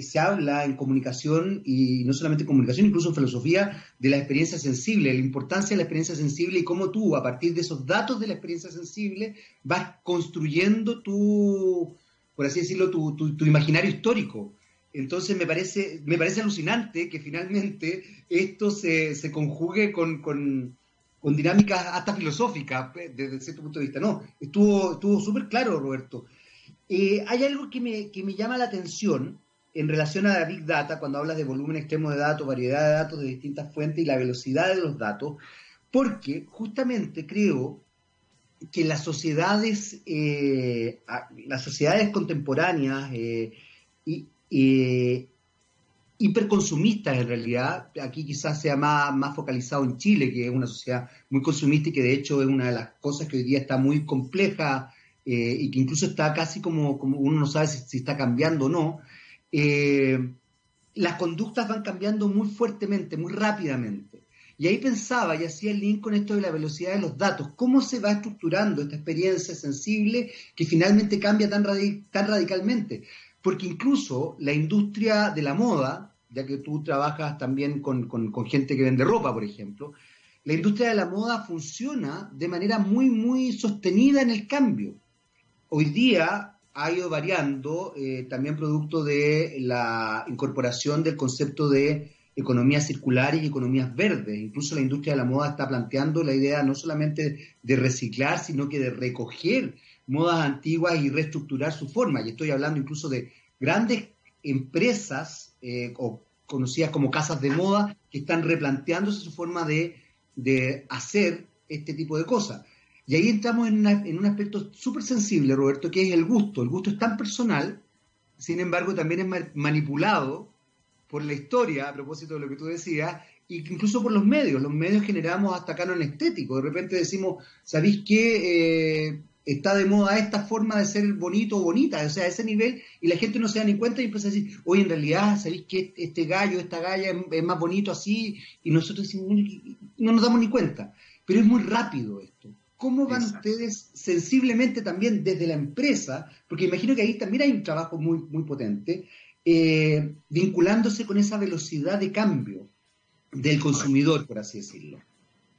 se habla en comunicación y no solamente en comunicación, incluso en filosofía, de la experiencia sensible, la importancia de la experiencia sensible y cómo tú, a partir de esos datos de la experiencia sensible, vas construyendo tu por así decirlo, tu, tu, imaginario histórico. Entonces me parece, me parece alucinante que finalmente esto se, se conjugue con, con, dinámicas hasta filosóficas desde cierto punto de vista. No, estuvo, estuvo súper claro, Roberto. Eh, hay algo que me, que me llama la atención en relación a la Big Data, cuando hablas de volumen extremo de datos, variedad de datos de distintas fuentes y la velocidad de los datos, porque justamente creo que las sociedades, eh, las sociedades contemporáneas eh, y, hiperconsumistas en realidad, aquí quizás sea más, más focalizado en Chile, que es una sociedad muy consumista y que de hecho es una de las cosas que hoy día está muy compleja eh, y que incluso está casi como, como uno no sabe si, si está cambiando o no. las conductas van cambiando muy fuertemente, muy rápidamente. Y ahí pensaba y hacía el link con esto de la velocidad de los datos. ¿Cómo se va estructurando esta experiencia sensible que finalmente cambia tan, tan radicalmente? Porque incluso la industria de la moda, ya que tú trabajas también con, con, gente que vende ropa, por ejemplo, la industria de la moda funciona de manera muy, muy sostenida en el cambio. Hoy día ha ido variando, eh, también producto de la incorporación del concepto de economías circulares y economías verdes. Incluso la industria de la moda está planteando la idea no solamente de reciclar, sino que de recoger modas antiguas y reestructurar su forma. Y estoy hablando incluso de grandes empresas eh, o conocidas como casas de moda que están replanteándose su forma de, hacer este tipo de cosas. Y ahí entramos en, en un aspecto súper sensible, Roberto, que es el gusto. El gusto es tan personal, sin embargo también es manipulado por la historia, a propósito de lo que tú decías, e incluso por los medios. Los medios generamos hasta canon estético. De repente decimos, ¿sabéis qué? Eh, está de moda esta forma de ser bonito o bonita, o sea, a ese nivel, y la gente no se da ni cuenta y empieza a decir, oye, en realidad, ¿sabéis que este gallo, esta galla es, más bonito así? Y nosotros no nos damos ni cuenta. Pero es muy rápido esto. ¿Cómo van ustedes sensiblemente también desde la empresa? Porque imagino que ahí también hay un trabajo muy, muy potente, eh, vinculándose con esa velocidad de cambio del consumidor, por así decirlo.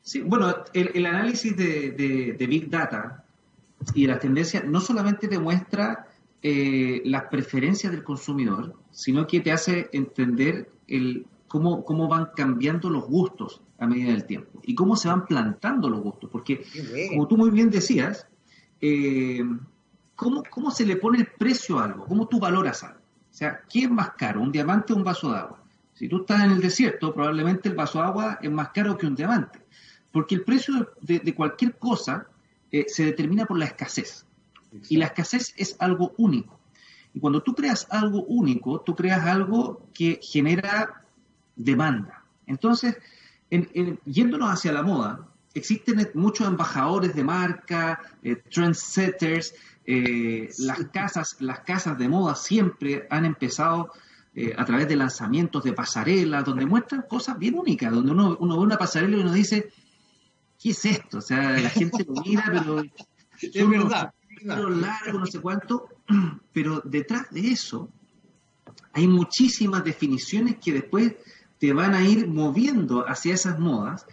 Sí, bueno, el, análisis de, Big Data y de las tendencias no solamente demuestra eh, las preferencias del consumidor, sino que te hace entender el, cómo, cómo van cambiando los gustos a medida del tiempo y cómo se van plantando los gustos. Porque, como tú muy bien decías, eh, ¿cómo, ¿cómo se le pone el precio a algo? ¿Cómo tú valoras algo? O sea, ¿qué es más caro, un diamante o un vaso de agua? Si tú estás en el desierto, probablemente el vaso de agua es más caro que un diamante, porque el precio de, cualquier cosa eh, se determina por la escasez. Y la escasez es algo único. Y cuando tú creas algo único, tú creas algo que genera demanda. Entonces, yéndonos hacia la moda, existen muchos embajadores de marca, eh, trendsetters, eh, las, casas, las casas de moda siempre han empezado eh, a través de lanzamientos de pasarelas, donde muestran cosas bien únicas, donde uno, uno ve una pasarela y uno dice, ¿qué es esto? O sea, la gente lo mira, pero *laughs* es verdad, largo, no sé cuánto, *clears throat* pero detrás de eso hay muchísimas definiciones que después te van a ir moviendo hacia esas modas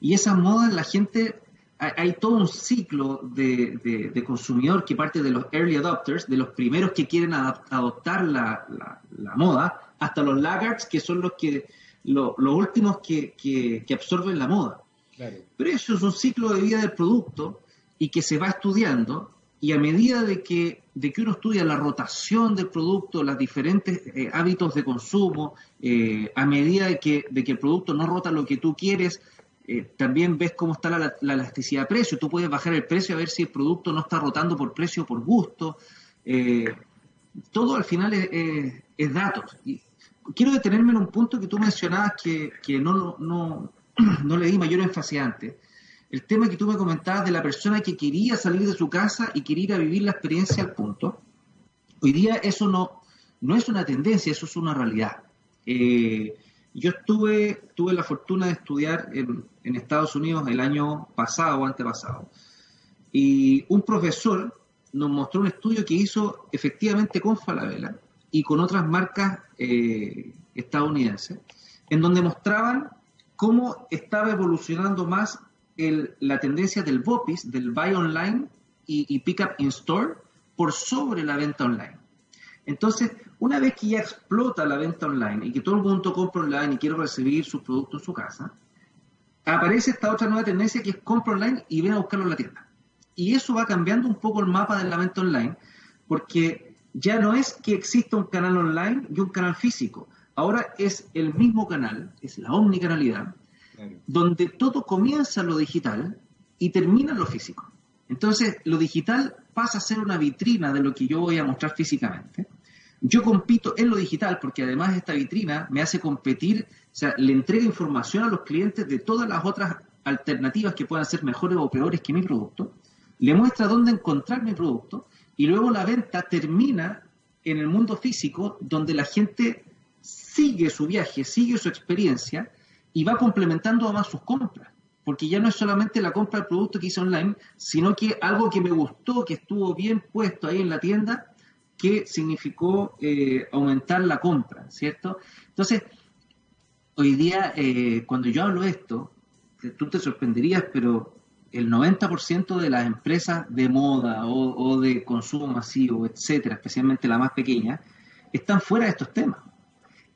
y esas modas la gente hay todo un ciclo de, consumidor que parte de los early adopters, de los primeros que quieren adoptar la, moda, hasta los laggards, que son los que los últimos que, absorben la moda. Pero eso es un ciclo de vida del producto y que se va estudiando y a medida de que, de que uno estudia la rotación del producto, los diferentes eh, hábitos de consumo, eh, a medida de que, de que el producto no rota lo que tú quieres, eh, también ves cómo está la, elasticidad de precio. Tú puedes bajar el precio a ver si el producto no está rotando por precio o por gusto. Eh, todo al final es, datos. Y quiero detenerme en un punto que tú mencionabas que, no, no, *clears throat* no le di mayor énfasis antes. El tema que tú me comentabas de la persona que quería salir de su casa y quería ir a vivir la experiencia al punto. Hoy día eso no, no es una tendencia, eso es una realidad. Eh, yo estuve, tuve la fortuna de estudiar en, Estados Unidos el año pasado o antepasado. Y un profesor nos mostró un estudio que hizo efectivamente con Falabella y con otras marcas eh, estadounidenses, en donde mostraban cómo estaba evolucionando más la tendencia del BOPIS, del Buy Online y, y Pick in Store, por sobre la venta online. Entonces, una vez que ya explota la venta online y que todo el mundo compra online y quiere recibir sus productos en su casa, aparece esta otra nueva tendencia que es compra online y ven a buscarlo en la tienda. Y eso va cambiando un poco el mapa de la venta online, porque ya no es que exista un canal online y un canal físico. Ahora es el mismo canal, es la omnicanalidad, donde todo comienza en lo digital y termina en lo físico. Entonces, lo digital pasa a ser una vitrina de lo que yo voy a mostrar físicamente yo compito en lo digital porque además esta vitrina me hace competir, o sea, le entrega información a los clientes de todas las otras alternativas que puedan ser mejores o peores que mi producto, le muestra dónde encontrar mi producto y luego la venta termina en el mundo físico donde la gente sigue su viaje, sigue su experiencia y va complementando además sus compras. Porque ya no es solamente la compra del producto que hice online, sino que algo que me gustó, que estuvo bien puesto ahí en la tienda, que significó eh, aumentar la compra, ¿cierto? Entonces, hoy día, eh, cuando yo hablo esto, tú te sorprenderías, pero el 90% de las empresas de moda o, de consumo masivo, etcétera, especialmente la más pequeña, están fuera de estos temas.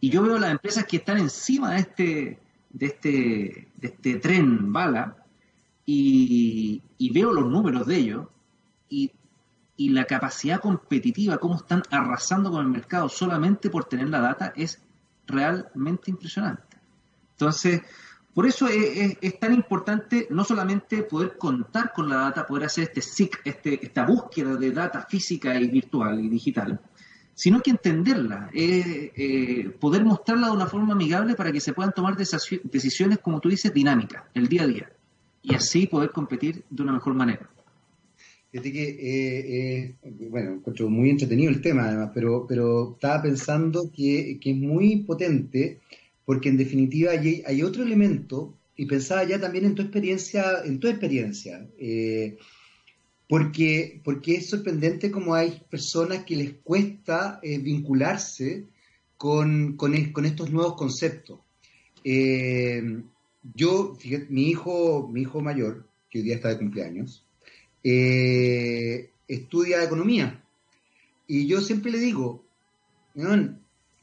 Y yo veo las empresas que están encima de este, de este, de este tren bala y, veo los números de ellos y, y la capacidad competitiva, cómo están arrasando con el mercado solamente por tener la data, es realmente impresionante. Entonces, por eso es, tan importante no solamente poder contar con la data, poder hacer este SIC, este, esta búsqueda de data física y virtual y digital, sino que entenderla, eh, poder mostrarla de una forma amigable para que se puedan tomar decisiones, como tú dices, dinámicas, el día a día, y así poder competir de una mejor manera. Fíjate que, eh, eh, bueno, encuentro muy entretenido el tema además, pero, pero estaba pensando que, que es muy potente porque en definitiva hay, otro elemento, y pensaba ya también en tu experiencia, en tu experiencia, eh, porque, porque es sorprendente como hay personas que les cuesta eh, vincularse con, con, estos nuevos conceptos. Yo, fíjate, mi hijo, mi hijo mayor, que hoy día está de cumpleaños, estudia economía. Y yo siempre le digo,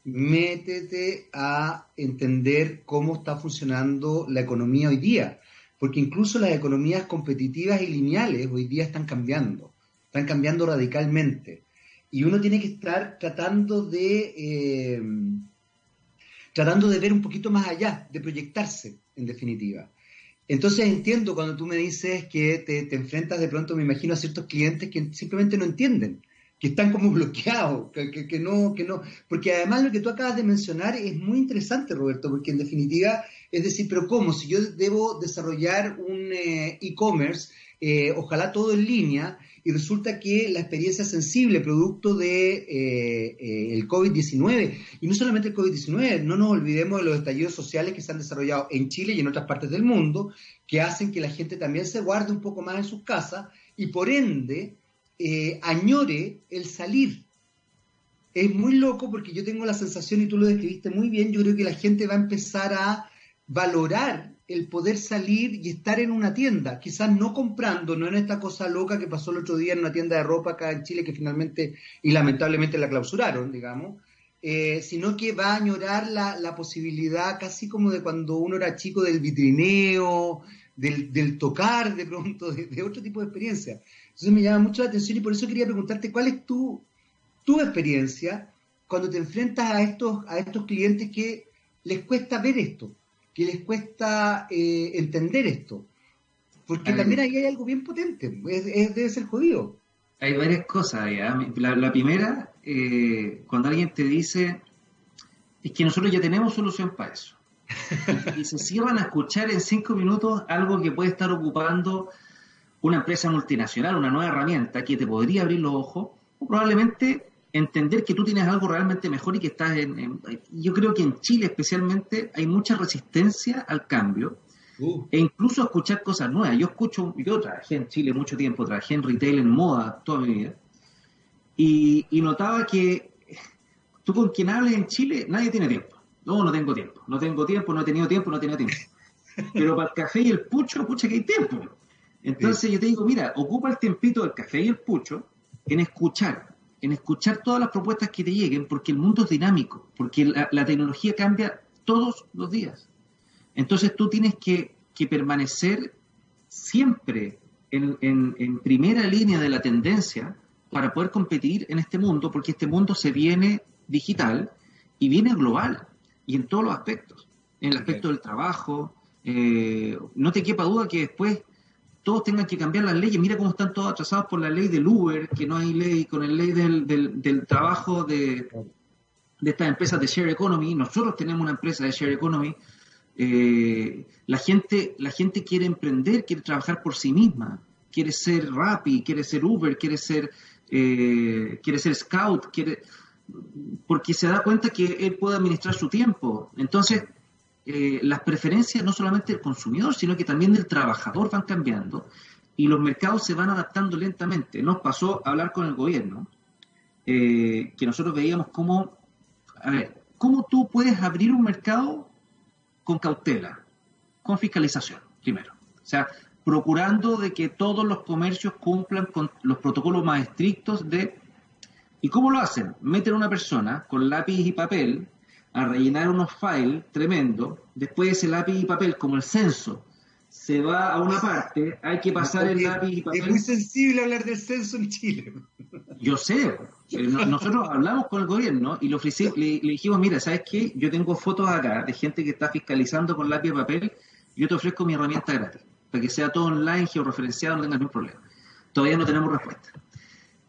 métete a entender cómo está funcionando la economía hoy día, porque incluso las economías competitivas y lineales hoy día están cambiando, están cambiando radicalmente. Y uno tiene que estar tratando de, eh, tratando de ver un poquito más allá, de proyectarse, en definitiva. Entonces entiendo cuando tú me dices que te, te enfrentas de pronto, me imagino, a ciertos clientes que simplemente no entienden que están como *laughs* bloqueados, que, no, que no, porque además lo que tú acabas de mencionar es muy interesante, Roberto, porque en definitiva, es decir, pero ¿cómo? Si yo debo desarrollar un eh, e-commerce, eh, ojalá todo en línea, y resulta que la experiencia sensible, producto de eh, el COVID-19, y no solamente el COVID-19, no nos olvidemos de los estallidos sociales que se han desarrollado en Chile y en otras partes del mundo, que hacen que la gente también se guarde un poco más en sus casas, y por ende, eh, añore el salir. Es muy loco porque yo tengo la sensación, y tú lo describiste muy bien, yo creo que la gente va a empezar a valorar el poder salir y estar en una tienda, quizás no comprando, no en esta cosa loca que pasó el otro día en una tienda de ropa acá en Chile que finalmente y lamentablemente la clausuraron, digamos, eh, sino que va a añorar la, posibilidad casi como de cuando uno era chico del vitrineo, del, tocar de pronto, de, otro tipo de experiencia. Entonces me llama mucho la atención y por eso quería preguntarte cuál es tu, tu experiencia cuando te enfrentas a estos, a estos clientes que les cuesta ver esto, que les cuesta eh, entender esto. Porque también ahí hay algo bien potente, es, debe ser jodido. Hay varias cosas. La, primera, eh, cuando alguien te dice, es que nosotros ya tenemos solución para eso. y, *laughs* y se cierran a escuchar en cinco minutos algo que puede estar ocupando una empresa multinacional, una nueva herramienta que te podría abrir los ojos, o probablemente entender que tú tienes algo realmente mejor y que estás en, yo creo que en Chile especialmente hay mucha resistencia al cambio uh. e incluso escuchar cosas nuevas. Yo escucho, yo trabajé en Chile mucho tiempo, trabajé en retail, en moda toda mi vida y, y notaba que tú con quien hables en Chile nadie tiene tiempo. No, no tengo tiempo, no tengo tiempo, no he tenido tiempo, no he tenido tiempo. *laughs* Pero para el café y el pucho, pucha que hay tiempo. Entonces yo te digo, mira, ocupa el tiempito del café y el pucho en escuchar, en escuchar todas las propuestas que te lleguen, porque el mundo es dinámico, porque la, tecnología cambia todos los días. Entonces tú tienes que, permanecer siempre en, primera línea de la tendencia para poder competir en este mundo, porque este mundo se viene digital y viene global, y en todos los aspectos. En el aspecto del trabajo, eh, no te quepa duda que después todos tengan que cambiar las leyes. Mira cómo están todos atrasados por la ley del Uber, que no hay ley con la ley del, del, trabajo de, de estas empresas de Share Economy. Nosotros tenemos una empresa de Share Economy. Eh, la, gente, la gente quiere emprender, quiere trabajar por sí misma, quiere ser Rappi, quiere ser Uber, quiere ser, eh, quiere ser Scout, quiere, porque se da cuenta que él puede administrar su tiempo. Entonces, eh, las preferencias no solamente del consumidor, sino que también del trabajador van cambiando y los mercados se van adaptando lentamente. Nos pasó a hablar con el gobierno, eh, que nosotros veíamos cómo, a ver, cómo tú puedes abrir un mercado con cautela, con fiscalización, primero. O sea, procurando de que todos los comercios cumplan con los protocolos más estrictos de... ¿Y cómo lo hacen? Meten a una persona con lápiz y papel a rellenar unos files tremendos, después ese lápiz y papel, como el censo, se va a una parte, hay que pasar el lápiz y papel. Es muy sensible hablar del censo en Chile. Yo sé, eh, nosotros hablamos con el gobierno y le, ofrecí, le, dijimos, mira, ¿sabes qué? Yo tengo fotos acá de gente que está fiscalizando con lápiz y papel, yo te ofrezco mi herramienta gratis, para que sea todo online, georreferenciado, no tengas ningún problema. Todavía no tenemos respuesta.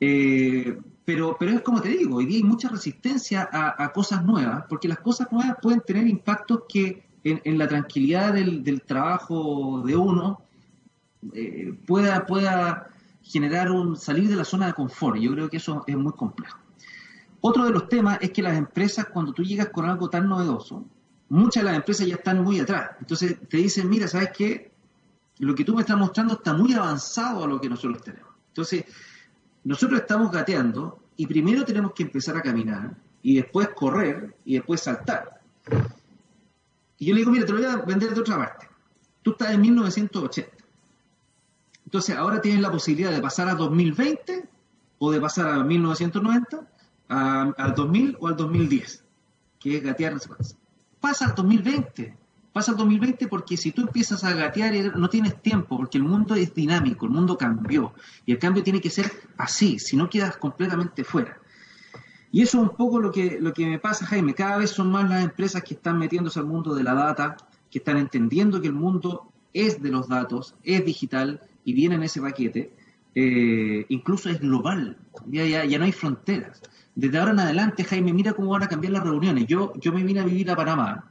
Eh, pero, pero es como te digo, hoy día hay mucha resistencia a, cosas nuevas, porque las cosas nuevas pueden tener impactos que en, la tranquilidad del, trabajo de uno eh, pueda, pueda generar un salir de la zona de confort. Yo creo que eso es muy complejo. Otro de los temas es que las empresas, cuando tú llegas con algo tan novedoso, muchas de las empresas ya están muy atrás. Entonces te dicen, mira, ¿sabes qué? Lo que tú me estás mostrando está muy avanzado a lo que nosotros tenemos. Entonces, nosotros estamos gateando y primero tenemos que empezar a caminar y después correr y después saltar. Y yo le digo, mira, te lo voy a vender de otra parte. Tú estás en 1980. Entonces ahora tienes la posibilidad de pasar a 2020 o de pasar a 1990, al 2000 o al 2010, que es gatear Pasa al 2020, pasa al 2020 porque si tú empiezas a gatear no tienes tiempo, porque el mundo es dinámico, el mundo cambió y el cambio tiene que ser así, si no quedas completamente fuera. Y eso es un poco lo que, lo que me pasa, Jaime. Cada vez son más las empresas que están metiéndose al mundo de la data, que están entendiendo que el mundo es de los datos, es digital y viene en ese paquete. Eh, incluso es global, ya, ya, ya no hay fronteras. Desde ahora en adelante, Jaime, mira cómo van a cambiar las reuniones. Yo, yo me vine a vivir a Panamá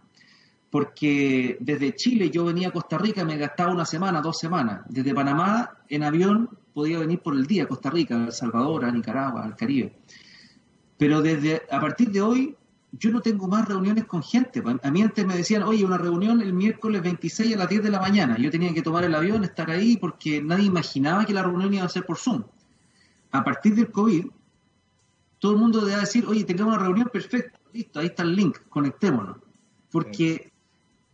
porque desde Chile yo venía a Costa Rica, me gastaba una semana, dos semanas. Desde Panamá en avión podía venir por el día a Costa Rica, a El Salvador, a Nicaragua, al Caribe. Pero desde a partir de hoy yo no tengo más reuniones con gente. A mí antes me decían, oye, una reunión el miércoles 26 a las 10 de la mañana. Yo tenía que tomar el avión, estar ahí, porque nadie imaginaba que la reunión iba a ser por Zoom. A partir del COVID, todo el mundo debe decir, oye, tengamos una reunión perfecta, listo, ahí está el link, conectémonos. Porque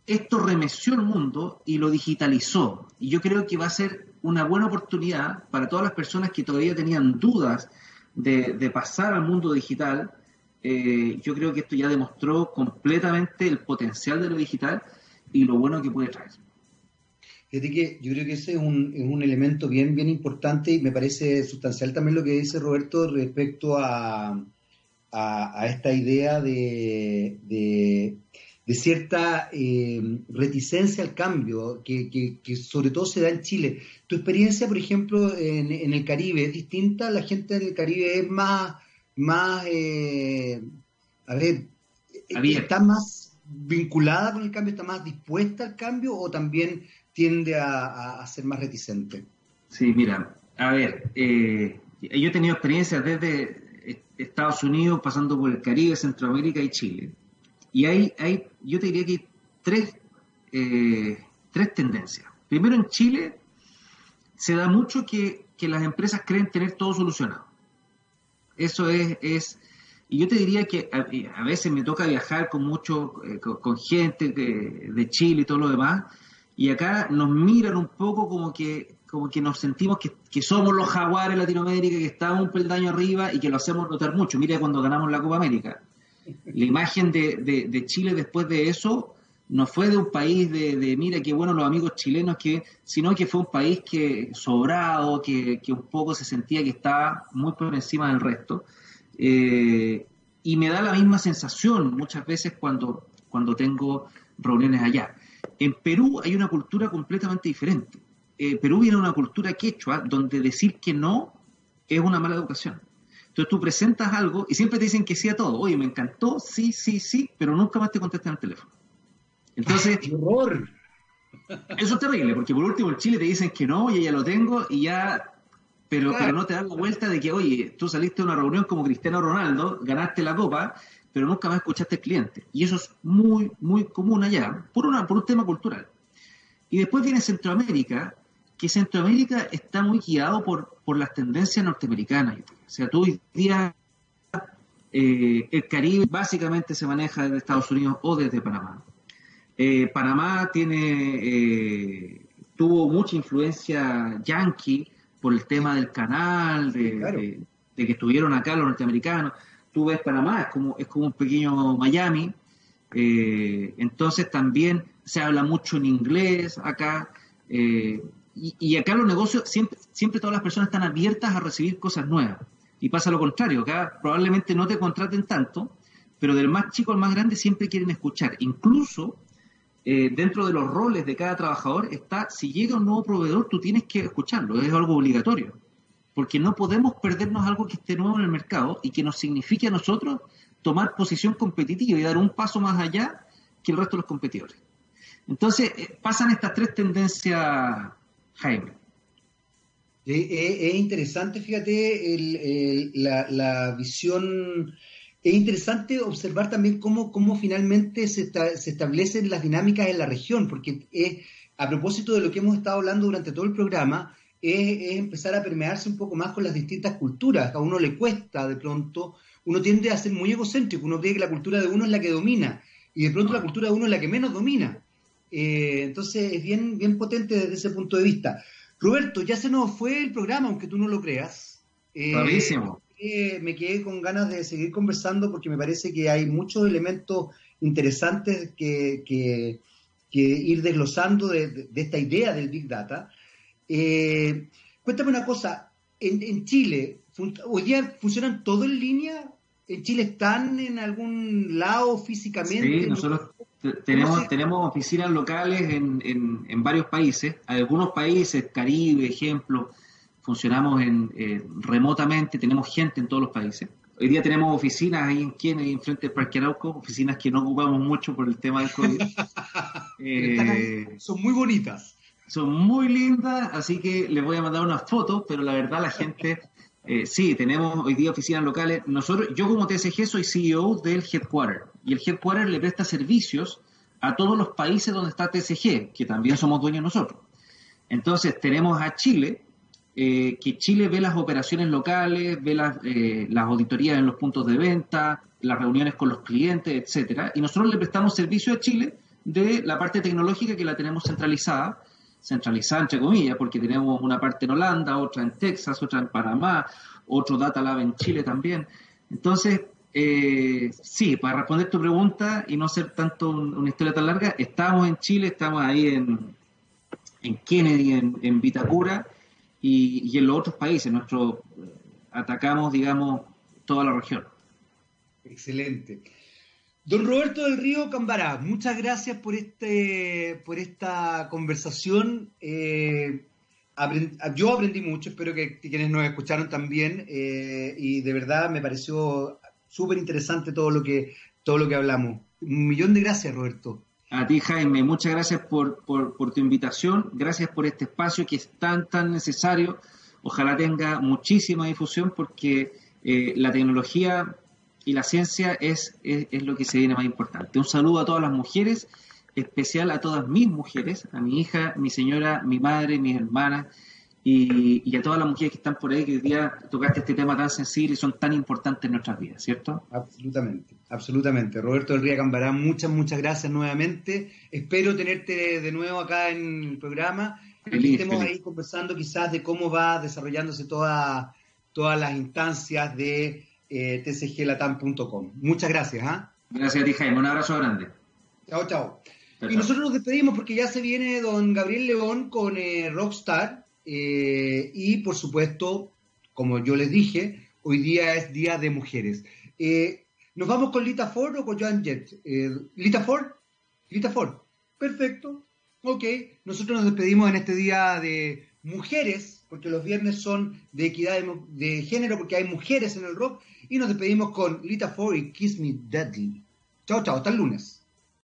esto remeció el mundo y lo digitalizó. Y yo creo que va a ser una buena oportunidad para todas las personas que todavía tenían dudas de, pasar al mundo digital. Eh, yo creo que esto ya demostró completamente el potencial de lo digital y lo bueno que puede traer. Yo creo que ese es un, un, elemento bien, bien importante y me parece sustancial también lo que dice Roberto respecto a, a, esta idea de, de cierta eh, reticencia al cambio, que, sobre todo se da en Chile. Tu experiencia, por ejemplo, en, el Caribe es distinta, la gente en el Caribe es más, más eh, a ver, está más vinculada con el cambio, está más dispuesta al cambio o también tiende a, ser más reticente. Sí, mira, a ver, eh, yo he tenido experiencias desde Estados Unidos, pasando por el Caribe, Centroamérica y Chile y hay, hay yo te diría que hay tres, eh, tres tendencias. Primero, en Chile se da mucho que, las empresas creen tener todo solucionado. Eso es, es y yo te diría que a, veces me toca viajar con mucho, eh, con, gente de, Chile y todo lo demás, y acá nos miran un poco como que, como que nos sentimos que, que somos los jaguares de Latinoamérica, que estamos un peldaño arriba y que lo hacemos notar mucho. Mira cuando ganamos la Copa América. La imagen de, Chile después de eso no fue de un país de, mira qué bueno los amigos chilenos, que, sino que fue un país que sobrado, que, un poco se sentía que estaba muy por encima del resto. Eh, y me da la misma sensación muchas veces cuando, cuando tengo reuniones allá. En Perú hay una cultura completamente diferente. Eh, Perú viene una cultura quechua donde decir que no es una mala educación. Entonces tú presentas algo y siempre te dicen que sí a todo. Oye, me encantó, sí, sí, sí, pero nunca más te contestan el teléfono. Entonces. *laughs* ¡Qué horror! Eso es terrible, porque por último en Chile te dicen que no, y ya lo tengo, y ya. Pero, pero no te dan la vuelta de que, oye, tú saliste de una reunión como Cristiano Ronaldo, ganaste la copa, pero nunca más escuchaste al cliente. Y eso es muy, muy común allá, por, una, por un tema cultural. Y después viene Centroamérica, que Centroamérica está muy guiado por, por las tendencias norteamericanas. O sea, tú hoy día eh, el Caribe básicamente se maneja desde Estados Unidos o desde Panamá. Eh, Panamá tiene eh, tuvo mucha influencia yankee por el tema del canal, de, que estuvieron acá los norteamericanos. Tú ves Panamá, es como, es como un pequeño Miami. Eh, entonces también se habla mucho en inglés acá. Eh, y, acá los negocios, siempre, siempre todas las personas están abiertas a recibir cosas nuevas. Y pasa lo contrario, acá probablemente no te contraten tanto, pero del más chico al más grande siempre quieren escuchar. Incluso eh, dentro de los roles de cada trabajador está, si llega un nuevo proveedor, tú tienes que escucharlo, es algo obligatorio. Porque no podemos perdernos algo que esté nuevo en el mercado y que nos signifique a nosotros tomar posición competitiva y dar un paso más allá que el resto de los competidores. Entonces, eh, pasan estas tres tendencias, Jaime. Es interesante, fíjate, la, visión. Es interesante observar también cómo, cómo finalmente se, se, establecen las dinámicas en la región, porque es, a propósito de lo que hemos estado hablando durante todo el programa, es, empezar a permearse un poco más con las distintas culturas. A uno le cuesta de pronto, uno tiende a ser muy egocéntrico, uno cree que la cultura de uno es la que domina, y de pronto la cultura de uno es la que menos domina. Eh, entonces es bien, bien potente desde ese punto de vista. Roberto, ya se nos fue el programa, aunque tú no lo creas. Eh, me quedé con ganas de seguir conversando porque me parece que hay muchos elementos interesantes que, ir desglosando de, esta idea del Big Data. Eh, cuéntame una cosa, en, Chile, ¿hoy día funcionan todo en línea? ¿En Chile están en algún lado físicamente? Sí, nosotros tenemos, tenemos oficinas locales en, en, varios países, algunos países, Caribe, ejemplo, funcionamos en, eh, remotamente, tenemos gente en todos los países. Hoy día tenemos oficinas ahí en Kennedy, enfrente del Parque Arauco, oficinas que no ocupamos mucho por el tema del COVID. *laughs* Eh, son muy bonitas. Son muy lindas, así que les voy a mandar unas fotos, pero la verdad la gente, eh, sí, tenemos hoy día oficinas locales. Nosotros, yo como TSG soy CEO del Headquarter y el Headquarter le presta servicios a todos los países donde está TSG, que también somos dueños nosotros. Entonces tenemos a Chile, eh, que Chile ve las operaciones locales, ve las, eh, las auditorías en los puntos de venta, las reuniones con los clientes, etcétera, y nosotros le prestamos servicio a Chile de la parte tecnológica que la tenemos centralizada centralizada, entre comillas, porque tenemos una parte en Holanda, otra en Texas, otra en Panamá, otro Data Lab en Chile también. Entonces, eh, sí, para responder tu pregunta y no ser tanto una historia tan larga, estamos en Chile, estamos ahí en, en Kennedy, en, Vitacura y, y, en los otros países. Nuestro, atacamos, digamos, toda la región. Excelente. Don Roberto del Río Cambará, muchas gracias por este, por esta conversación. Eh, yo aprendí mucho, espero que, quienes nos escucharon también, eh, y de verdad me pareció súper interesante todo lo que todo lo que hablamos. Un millón de gracias, Roberto. A ti, Jaime, muchas gracias por, por, tu invitación, gracias por este espacio que es tan, tan necesario. Ojalá tenga muchísima difusión porque eh, la tecnología y la ciencia es, es, lo que se viene más importante. Un saludo a todas las mujeres, especial a todas mis mujeres, a mi hija, mi señora, mi madre, mis hermanas y, a todas las mujeres que están por ahí que hoy día tocaste este tema tan sensible y son tan importantes en nuestras vidas, ¿cierto? Absolutamente, absolutamente. Roberto del Río Cambará, muchas, muchas gracias nuevamente. Espero tenerte de nuevo acá en el programa. y estemos ahí conversando quizás de cómo va desarrollándose toda, todas las instancias de eh, tcglatam.com. Muchas gracias. ¿ah? Gracias a ti, Jaime. Un abrazo grande. Chao, chao. Y nosotros nos despedimos porque ya se viene don Gabriel León con eh, Rockstar. Eh, y por supuesto, como yo les dije, hoy día es Día de Mujeres. ¿Nos vamos con Lita Ford o con Joan Jett? ¿Lita Ford? Lita Ford. Perfecto. Ok. Nosotros nos despedimos en este día de mujeres, porque los viernes son de equidad de, género, porque hay mujeres en el rock, y nos despedimos con Lita Ford y Kiss Me Deadly. Chao, chao, hasta el lunes.